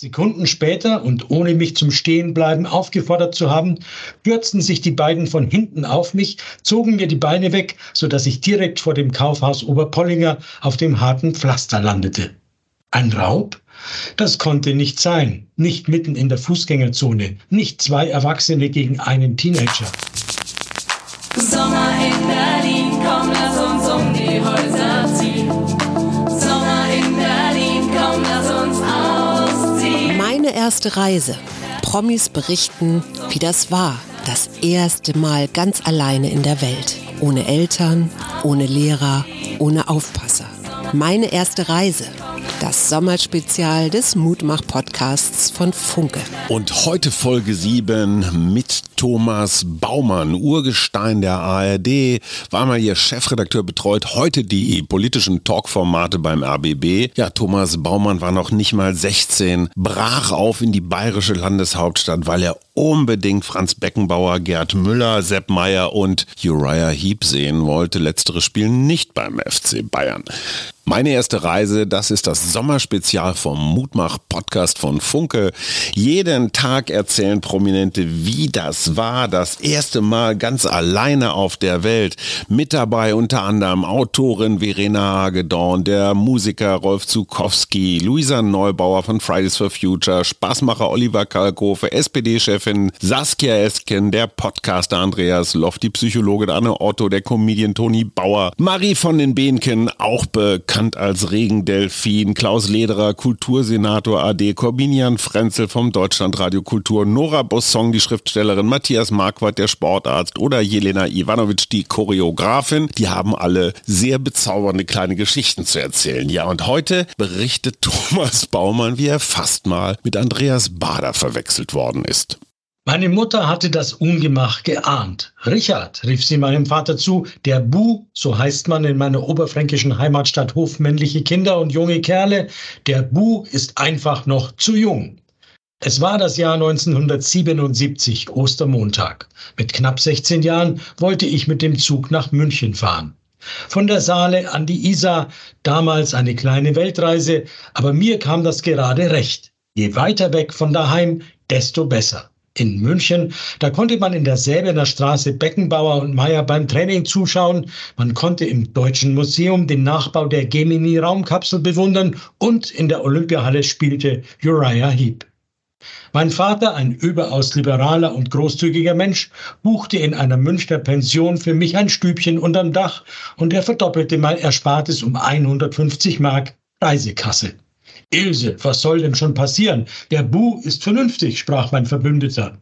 Sekunden später und ohne mich zum Stehenbleiben aufgefordert zu haben, stürzten sich die beiden von hinten auf mich, zogen mir die Beine weg, so dass ich direkt vor dem Kaufhaus Oberpollinger auf dem harten Pflaster landete. Ein Raub? Das konnte nicht sein. Nicht mitten in der Fußgängerzone. Nicht zwei Erwachsene gegen einen Teenager. Sommer in Berlin, erste Reise. Promis berichten, wie das war. Das erste Mal ganz alleine in der Welt. Ohne Eltern, ohne Lehrer, ohne Aufpasser. Meine erste Reise. Das Sommerspezial des Mutmach-Podcasts von Funke. Und heute Folge 7 mit Thomas Baumann, Urgestein der ARD, war mal ihr Chefredakteur, betreut heute die politischen Talkformate beim RBB. Ja, Thomas Baumann war noch nicht mal 16, brach auf in die bayerische Landeshauptstadt, weil er unbedingt Franz Beckenbauer, Gerd Müller, Sepp Meyer und Uriah Heep sehen wollte. Letztere spielen nicht beim FC Bayern. Meine erste Reise, das ist das Sommerspezial vom Mutmach-Podcast von Funke. Jeden Tag erzählen Prominente, wie das war. Das erste Mal ganz alleine auf der Welt. Mit dabei unter anderem Autorin Verena Hagedorn, der Musiker Rolf Zukowski, Luisa Neubauer von Fridays for Future, Spaßmacher Oliver Kalkofe, SPD-Chefin Saskia Esken, der Podcaster Andreas Loft, die Psychologin Anne Otto, der Comedian Toni Bauer, Marie von den Behnken, auch bekannt bekannt als Regendelfin, Klaus Lederer, Kultursenator AD, Corbinian Frenzel vom Deutschlandradio Kultur, Nora Bossong, die Schriftstellerin, Matthias Marquardt, der Sportarzt oder Jelena Ivanovic, die Choreografin. Die haben alle sehr bezaubernde kleine Geschichten zu erzählen. Ja, und heute berichtet Thomas Baumann, wie er fast mal mit Andreas Bader verwechselt worden ist. Meine Mutter hatte das Ungemach geahnt. Richard, rief sie meinem Vater zu, der Bu, so heißt man in meiner oberfränkischen Heimatstadt hofmännliche Kinder und junge Kerle, der Bu ist einfach noch zu jung. Es war das Jahr 1977, Ostermontag. Mit knapp 16 Jahren wollte ich mit dem Zug nach München fahren. Von der Saale an die Isar, damals eine kleine Weltreise, aber mir kam das gerade recht. Je weiter weg von daheim, desto besser in München. Da konnte man in der Säbener Straße Beckenbauer und Meyer beim Training zuschauen. Man konnte im Deutschen Museum den Nachbau der Gemini-Raumkapsel bewundern und in der Olympiahalle spielte Uriah Heep. Mein Vater, ein überaus liberaler und großzügiger Mensch, buchte in einer Münchner Pension für mich ein Stübchen unterm Dach und er verdoppelte mein Erspartes um 150 Mark Reisekasse. Ilse, was soll denn schon passieren? Der Bu ist vernünftig, sprach mein Verbündeter.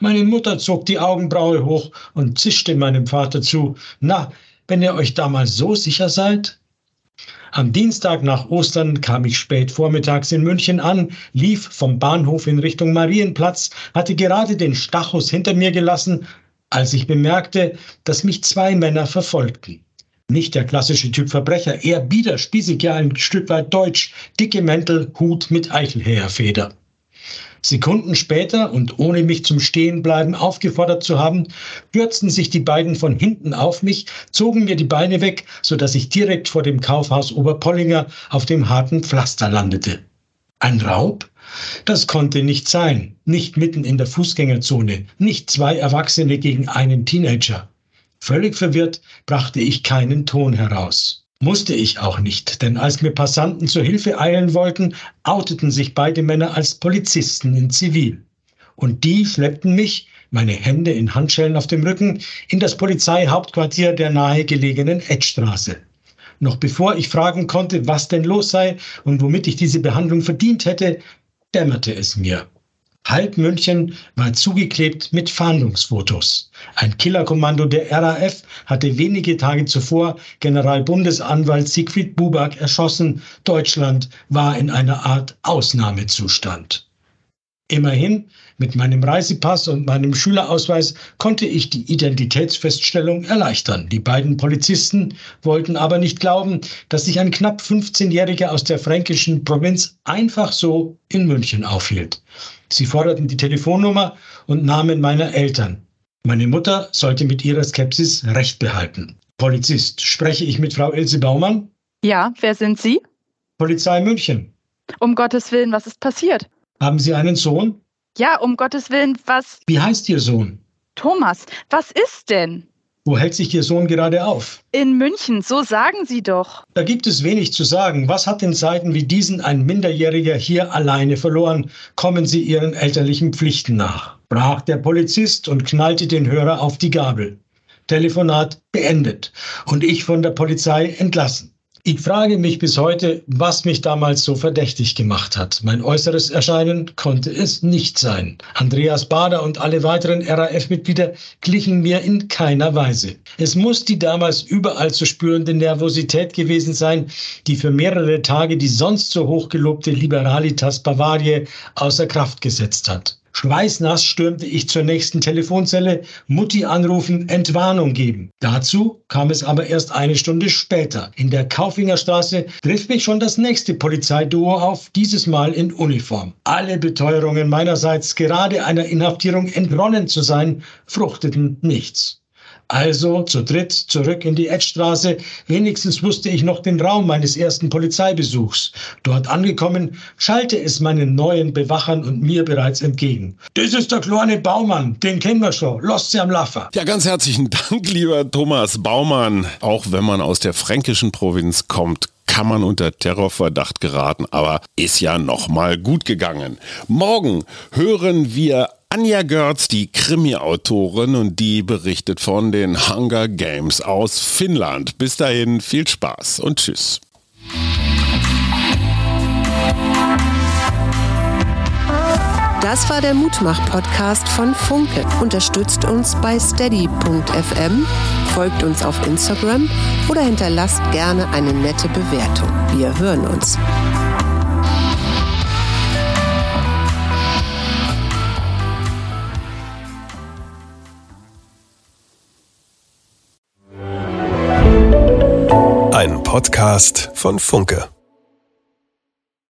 Meine Mutter zog die Augenbraue hoch und zischte meinem Vater zu. Na, wenn ihr euch damals so sicher seid? Am Dienstag nach Ostern kam ich spät vormittags in München an, lief vom Bahnhof in Richtung Marienplatz, hatte gerade den Stachus hinter mir gelassen, als ich bemerkte, dass mich zwei Männer verfolgten. Nicht der klassische Typ Verbrecher, eher bieder, spießig, ja ein Stück weit deutsch, dicke Mäntel, Hut mit Eichelhäherfeder. Sekunden später und ohne mich zum Stehenbleiben aufgefordert zu haben, stürzten sich die beiden von hinten auf mich, zogen mir die Beine weg, so dass ich direkt vor dem Kaufhaus Oberpollinger auf dem harten Pflaster landete. Ein Raub? Das konnte nicht sein. Nicht mitten in der Fußgängerzone. Nicht zwei Erwachsene gegen einen Teenager. Völlig verwirrt brachte ich keinen Ton heraus. Musste ich auch nicht, denn als mir Passanten zur Hilfe eilen wollten, outeten sich beide Männer als Polizisten in Zivil. Und die schleppten mich, meine Hände in Handschellen auf dem Rücken, in das Polizeihauptquartier der nahegelegenen Edstraße. Noch bevor ich fragen konnte, was denn los sei und womit ich diese Behandlung verdient hätte, dämmerte es mir. Halb München war zugeklebt mit Fahndungsfotos. Ein Killerkommando der RAF hatte wenige Tage zuvor Generalbundesanwalt Siegfried Buback erschossen. Deutschland war in einer Art Ausnahmezustand. Immerhin, mit meinem Reisepass und meinem Schülerausweis konnte ich die Identitätsfeststellung erleichtern. Die beiden Polizisten wollten aber nicht glauben, dass sich ein knapp 15-Jähriger aus der fränkischen Provinz einfach so in München aufhielt. Sie forderten die Telefonnummer und Namen meiner Eltern. Meine Mutter sollte mit ihrer Skepsis Recht behalten. Polizist, spreche ich mit Frau Ilse Baumann? Ja, wer sind Sie? Polizei München. Um Gottes Willen, was ist passiert? Haben Sie einen Sohn? Ja, um Gottes Willen, was? Wie heißt Ihr Sohn? Thomas, was ist denn? Wo hält sich Ihr Sohn gerade auf? In München, so sagen Sie doch. Da gibt es wenig zu sagen. Was hat in Zeiten wie diesen ein Minderjähriger hier alleine verloren? Kommen Sie Ihren elterlichen Pflichten nach. Brach der Polizist und knallte den Hörer auf die Gabel. Telefonat beendet und ich von der Polizei entlassen. Ich frage mich bis heute, was mich damals so verdächtig gemacht hat. Mein äußeres Erscheinen konnte es nicht sein. Andreas Bader und alle weiteren RAF-Mitglieder glichen mir in keiner Weise. Es muss die damals überall zu spürende Nervosität gewesen sein, die für mehrere Tage die sonst so hochgelobte Liberalitas Bavaria außer Kraft gesetzt hat. Schweißnass stürmte ich zur nächsten Telefonzelle, Mutti anrufen, Entwarnung geben. Dazu kam es aber erst eine Stunde später. In der Kaufingerstraße trifft mich schon das nächste Polizeiduo auf, dieses Mal in Uniform. Alle Beteuerungen meinerseits, gerade einer Inhaftierung entronnen zu sein, fruchteten nichts. Also zu dritt zurück in die Edstraße. Wenigstens wusste ich noch den Raum meines ersten Polizeibesuchs. Dort angekommen, schallte es meinen neuen Bewachern und mir bereits entgegen. Das ist der kleine Baumann, den kennen wir schon. Lost sie am Laffer. Ja, ganz herzlichen Dank, lieber Thomas Baumann. Auch wenn man aus der fränkischen Provinz kommt, kann man unter Terrorverdacht geraten, aber ist ja nochmal gut gegangen. Morgen hören wir Anja Görz, die Krimi-Autorin und die berichtet von den Hunger Games aus Finnland. Bis dahin viel Spaß und tschüss. Das war der Mutmach-Podcast von Funke. Unterstützt uns bei steady.fm, folgt uns auf Instagram oder hinterlasst gerne eine nette Bewertung. Wir hören uns. Podcast von Funke.